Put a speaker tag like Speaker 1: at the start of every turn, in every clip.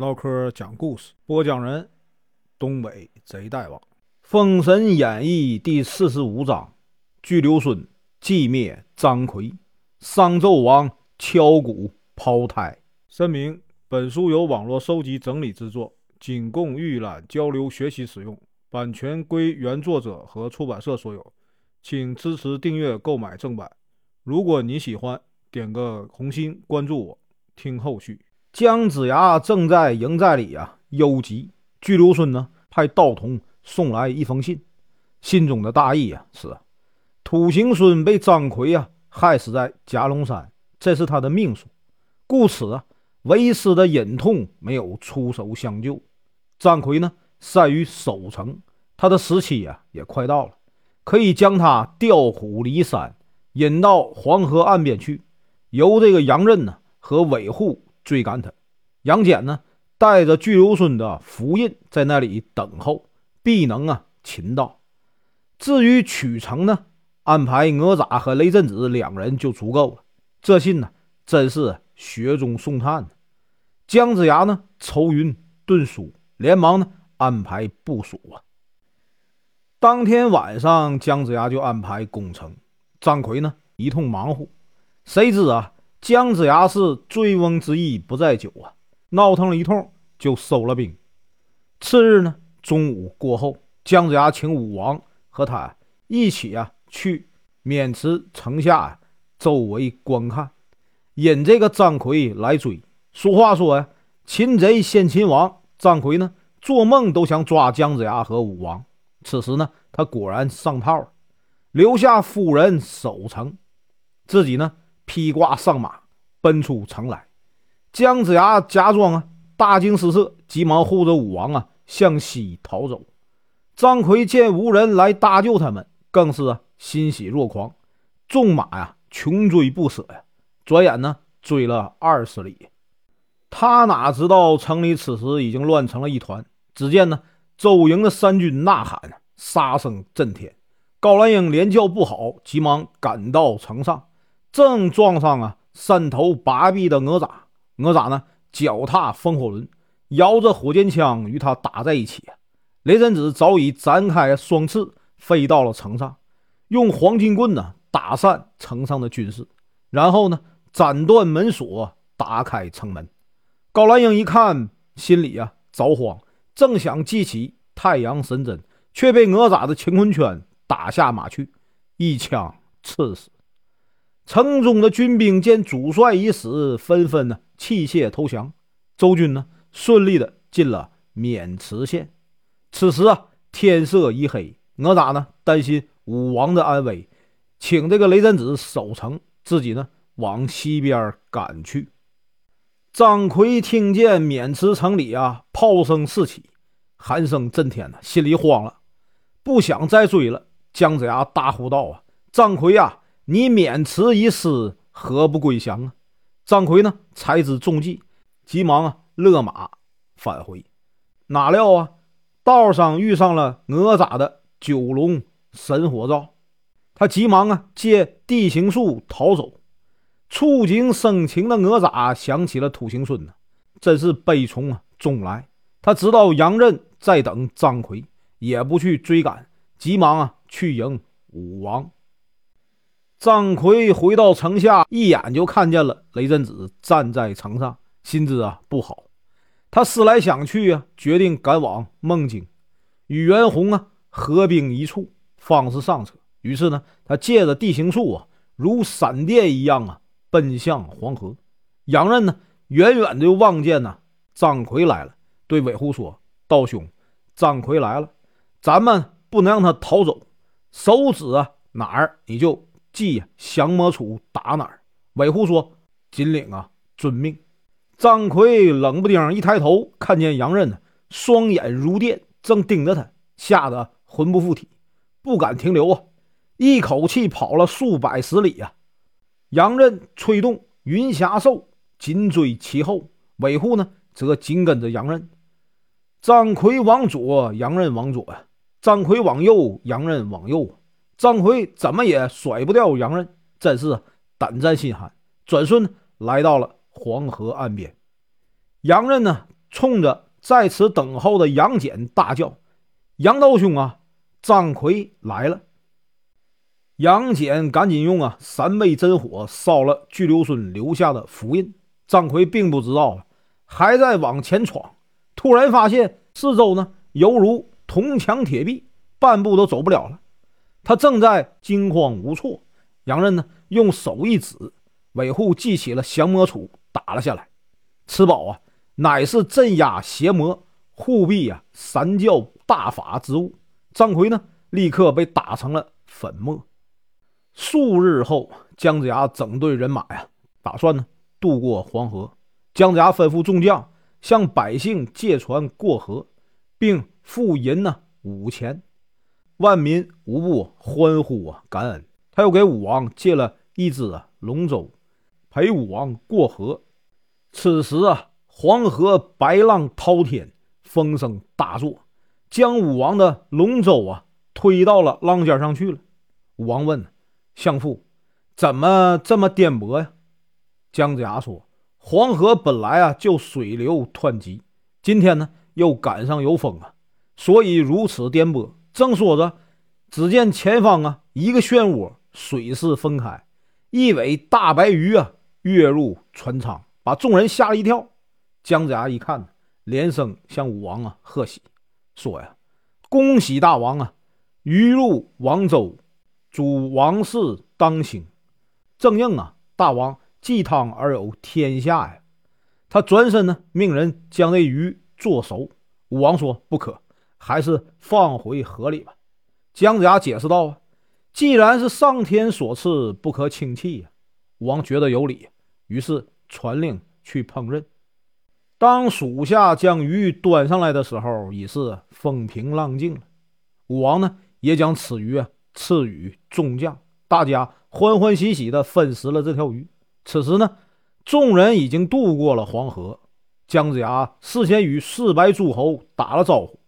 Speaker 1: 唠嗑讲故事，播讲人：东北贼大王，《封神演义》第四十五章：巨留孙寂灭张奎，商纣王敲鼓抛胎。声明：本书由网络收集整理制作，仅供预览、交流、学习使用，版权归原作者和出版社所有，请支持订阅、购买正版。如果你喜欢，点个红心，关注我，听后续。姜子牙正在营寨里啊忧急，巨留孙呢派道童送来一封信，信中的大意啊是：土行孙被张奎啊害死在夹龙山，这是他的命数，故此啊为师的隐痛没有出手相救。张奎呢善于守城，他的时期啊也快到了，可以将他调虎离山，引到黄河岸边去，由这个杨任呢和韦护。追赶他，杨戬呢带着巨留孙的符印在那里等候，必能啊擒到。至于取城呢，安排哪吒和雷震子两人就足够了。这信呢，真是雪中送炭。姜子牙呢愁云顿舒，连忙呢安排部署啊。当天晚上，姜子牙就安排攻城，张奎呢一通忙活，谁知啊。姜子牙是醉翁之意不在酒啊，闹腾了一通就收了兵。次日呢，中午过后，姜子牙请武王和他一起啊去渑池城下周围观看，引这个张奎来追。俗话说呀，擒贼先擒王。张奎呢，做梦都想抓姜子牙和武王。此时呢，他果然上套，留下夫人守城，自己呢。披挂上马，奔出城来。姜子牙假装啊大惊失色，急忙护着武王啊向西逃走。张奎见无人来搭救他们，更是啊欣喜若狂，纵马呀穷追不舍呀。转眼呢追了二十里，他哪知道城里此时已经乱成了一团。只见呢周营的三军呐喊，杀声震天。高兰英连叫不好，急忙赶到城上。正撞上啊，三头八臂的哪吒。哪吒呢，脚踏风火轮，摇着火箭枪与他打在一起。雷震子早已展开双翅，飞到了城上，用黄金棍呢打散城上的军士，然后呢斩断门锁，打开城门。高兰英一看，心里啊着慌，正想记起太阳神针，却被哪吒的乾坤圈打下马去，一枪刺死。城中的军兵见主帅已死，纷纷呢弃械投降。周军呢顺利的进了渑池县。此时啊天色已黑，哪吒呢担心武王的安危，请这个雷震子守城，自己呢往西边赶去。张奎听见渑池城里啊炮声四起，喊声震天呐，心里慌了，不想再追了。姜子牙大呼道：“啊，张奎呀！”你免辞一失，何不归降啊？张奎呢，才知中计，急忙啊勒马返回。哪料啊，道上遇上了哪吒的九龙神火罩，他急忙啊借地形术逃走。触景生情的哪吒想起了土行孙呢，真是悲从中来。他知道杨任在等张奎，也不去追赶，急忙啊去迎武王。张奎回到城下，一眼就看见了雷震子站在城上，心知啊不好。他思来想去啊，决定赶往孟津，与袁弘啊合兵一处，方是上策。于是呢，他借着地形术啊，如闪电一样啊，奔向黄河。杨任呢，远远就望见呢张奎来了，对韦护说：“道兄，张奎来了，咱们不能让他逃走，手指啊哪儿你就。”计降魔杵打哪儿？韦护说：“金领啊，遵命。”张奎冷不丁一抬头，看见杨任呢双眼如电，正盯着他，吓得魂不附体，不敢停留啊！一口气跑了数百十里呀！杨任催动云霞兽紧追其后，韦护呢则紧跟着杨任。张奎往左，杨任往左呀；张奎往右，杨任往右。啊张奎怎么也甩不掉杨任，真是胆战心寒。转瞬来到了黄河岸边，杨任呢冲着在此等候的杨戬大叫：“杨道兄啊，张奎来了！”杨戬赶紧用啊三昧真火烧了巨留孙留下的符印。张奎并不知道啊，还在往前闯，突然发现四周呢犹如铜墙铁壁，半步都走不了了。他正在惊慌无措，杨任呢用手一指，韦护记起了降魔杵，打了下来。此宝啊，乃是镇压邪魔、护臂啊三教大法之物。张奎呢，立刻被打成了粉末。数日后，姜子牙整队人马呀，打算呢渡过黄河。姜子牙吩咐众将向百姓借船过河，并付银呢五钱，万民无不欢呼啊感恩。他又给武王借了一只龙舟，陪武王过河。此时啊，黄河白浪滔天，风声大作，将武王的龙舟啊推到了浪尖上去了。武王问。相父，怎么这么颠簸呀？姜子牙说：“黄河本来啊就水流湍急，今天呢又赶上有风啊，所以如此颠簸。”正说着，只见前方啊一个漩涡，水势分开，一尾大白鱼啊跃入船舱，把众人吓了一跳。姜子牙一看，连声向武王啊贺喜，说：“呀，恭喜大王啊，鱼入王舟。”主王室当兴，正应啊！大王祭汤而有天下呀！他转身呢，命人将那鱼做熟。武王说：“不可，还是放回河里吧。”姜子牙解释道：“啊，既然是上天所赐，不可轻弃呀。”武王觉得有理，于是传令去烹饪。当属下将鱼端上来的时候，已是风平浪静了。武王呢，也将此鱼啊。赐予众将，大家欢欢喜喜地分食了这条鱼。此时呢，众人已经渡过了黄河。姜子牙事先与四百诸侯打了招呼，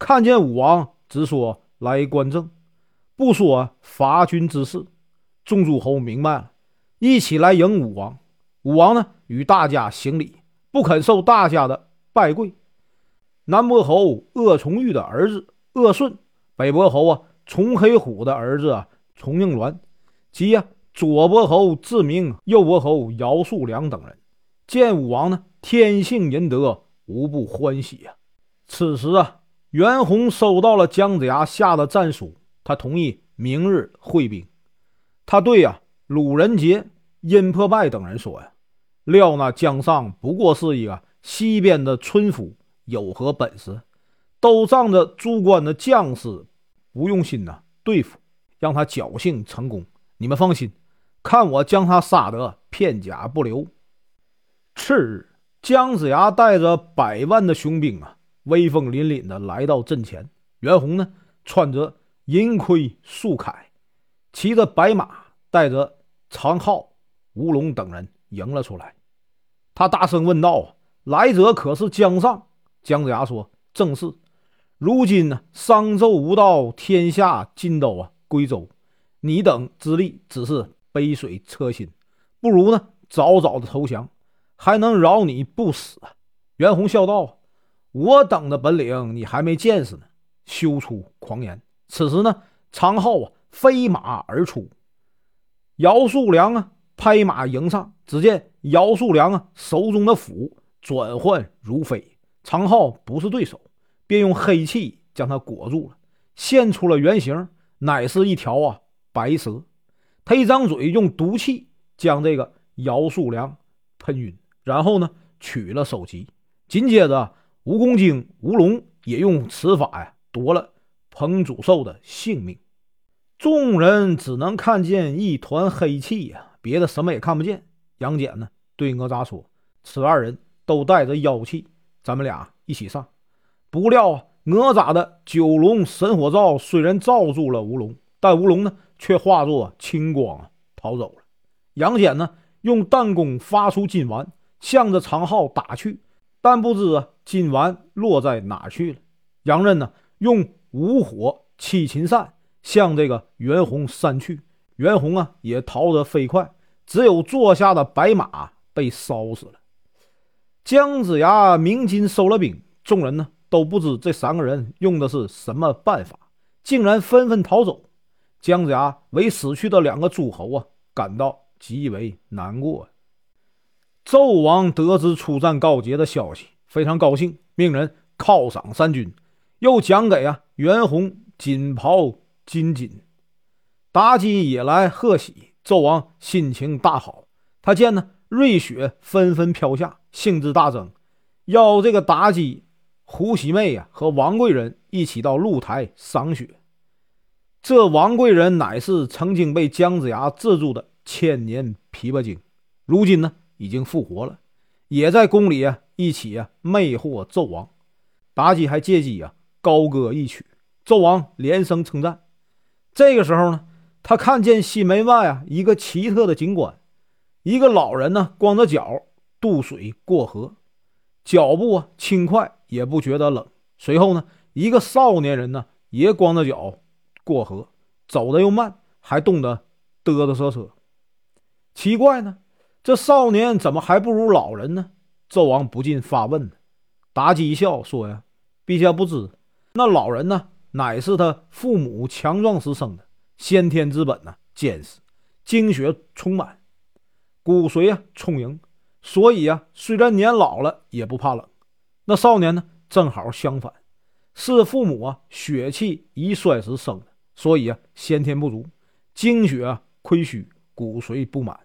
Speaker 1: 看见武王，只说来观政，不说伐军之事。众诸侯明白了，一起来迎武王。武王呢，与大家行礼，不肯受大家的拜跪。南伯侯鄂崇玉的儿子鄂顺，北伯侯啊。崇黑虎的儿子崇应鸾，及呀左伯侯志明、右伯侯姚树良等人，见武王呢，天性仁德，无不欢喜呀。此时啊，袁弘收到了姜子牙下的战书，他同意明日会兵。他对呀鲁仁杰、殷破败等人说呀：“料那姜尚不过是一个西边的村夫，有何本事？都仗着诸关的将士。”不用心呐，对付，让他侥幸成功。你们放心，看我将他杀得片甲不留。次日，姜子牙带着百万的雄兵啊，威风凛凛的来到阵前。袁弘呢，穿着银盔素铠，骑着白马，带着长号、吴龙等人迎了出来。他大声问道：“来者可是姜尚？”姜子牙说：“正是。”如今呢，商纣无道，天下尽都啊归周。你等之力只是杯水车薪，不如呢早早的投降，还能饶你不死。袁弘笑道：“我等的本领你还没见识呢，休出狂言。”此时呢，常浩啊飞马而出，姚树良啊拍马迎上，只见姚树良啊手中的斧转换如飞，常浩不是对手。便用黑气将他裹住了，现出了原形，乃是一条啊白蛇。他一张嘴，用毒气将这个姚树良喷晕，然后呢取了首级。紧接着，蜈蚣精吴龙也用此法呀夺了彭祖寿的性命。众人只能看见一团黑气呀，别的什么也看不见。杨戬呢对哪吒说：“此二人都带着妖气，咱们俩一起上。”不料啊哪吒的九龙神火罩虽然罩住了吴龙，但吴龙呢却化作青光逃走了。杨戬呢用弹弓发出金丸，向着长浩打去，但不知金丸落在哪去了。杨任呢用五火七擒扇向这个袁弘扇去，袁弘啊也逃得飞快，只有坐下的白马被烧死了。姜子牙鸣金收了兵，众人呢都不知这三个人用的是什么办法，竟然纷纷逃走。姜子牙为死去的两个诸侯啊感到极为难过。纣王得知出战告捷的消息，非常高兴，命人犒赏三军，又奖给啊袁弘锦袍金锦。妲己也来贺喜，纣王心情大好。他见呢瑞雪纷纷飘下，兴致大增，邀这个妲己、胡喜妹呀和王贵人一起到露台赏雪。这王贵人乃是曾经被姜子牙制住的千年琵琶精，如今呢已经复活了，也在宫里啊一起啊魅惑纣王。妲己还借机啊高歌一曲，纣王连声称赞。这个时候呢，他看见西门外啊一个奇特的景观，一个老人呢光着脚渡水过河，脚步啊轻快，也不觉得冷。随后呢，一个少年人呢也光着脚。过河走的又慢，还冻得嘚嘚瑟瑟。奇怪呢，这少年怎么还不如老人呢？纣王不禁发问。妲己一笑说：“呀，陛下不知，那老人呢，乃是他父母强壮时生的，先天之本呢坚实，精血充满，骨髓啊充盈，所以啊，虽然年老了也不怕冷。那少年呢，正好相反，是父母啊血气已衰时生的。”所以啊，先天不足，精血亏虚，骨髓不满。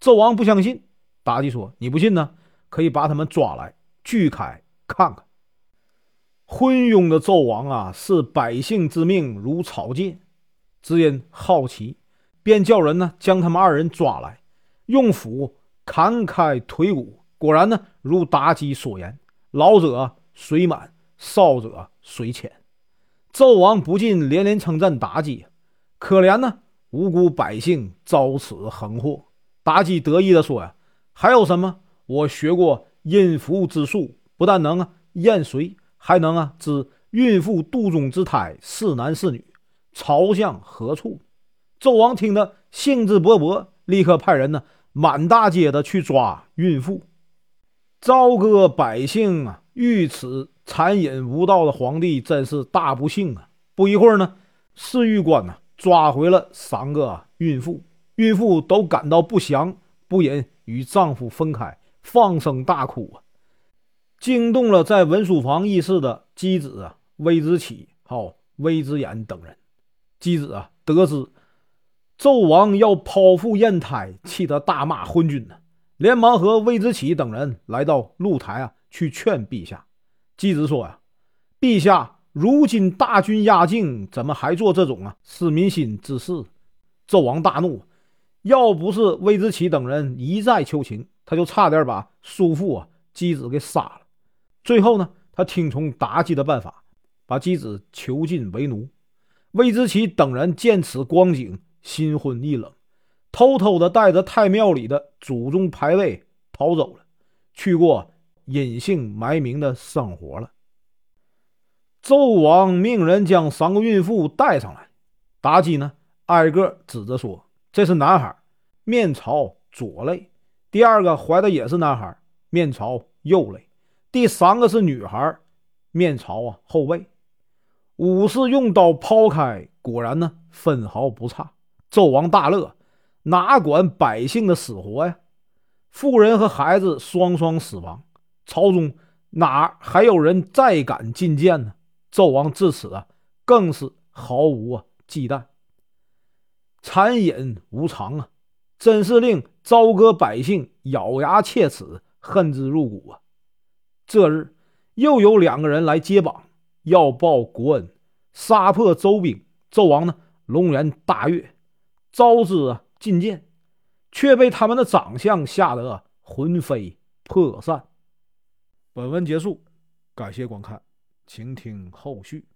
Speaker 1: 纣王不相信，妲己说：“你不信呢？可以把他们抓来，锯开看看。”昏庸的纣王啊，视百姓之命如草芥，只因好奇，便叫人呢将他们二人抓来，用斧砍开腿骨。果然呢，如妲己所言，老者水满，少者水浅。纣王不禁连连称赞妲己：“可怜呢，无辜百姓遭此横祸。”妲己得意地说：“呀，还有什么？我学过阴符之术，不但能啊验水，还能啊知孕妇肚中之胎是男是女，朝向何处。”纣王听得兴致勃勃，立刻派人呢满大街的去抓孕妇，朝歌百姓啊遇此。残忍无道的皇帝真是大不幸啊！不一会儿呢，侍御官呢抓回了三个孕妇，孕妇都感到不祥，不忍与丈夫分开，放声大哭啊，惊动了在文书房议事的姬子啊、微子启、好微子衍等人。姬子啊得知纣王要剖腹验胎，气得大骂昏君呢，连忙和微子启等人来到露台啊，去劝陛下。姬子说：“呀，陛下，如今大军压境，怎么还做这种啊失民心之事？”纣王大怒，要不是魏子启等人一再求情，他就差点把叔父啊姬子给杀了。最后呢，他听从妲己的办法，把姬子囚禁为奴。魏子启等人见此光景，心灰意冷，偷偷的带着太庙里的祖宗牌位逃走了，去过。隐姓埋名的生活了。纣王命人将三个孕妇带上来，妲己呢挨个指着说：“这是男孩，面朝左肋；第二个怀的也是男孩，面朝右肋；第三个是女孩，面朝啊后背。”武士用刀剖开，果然呢分毫不差。纣王大乐，哪管百姓的死活呀？妇人和孩子双双死亡。朝中哪还有人再敢进谏呢？纣王至此啊，更是毫无啊忌惮，残忍无常啊，真是令朝歌百姓咬牙切齿，恨之入骨啊！这日又有两个人来接榜，要报国恩，杀破周兵。纣王呢，龙颜大悦，招之啊觐见，却被他们的长相吓得魂飞魄散。本文结束，感谢观看，请听后续。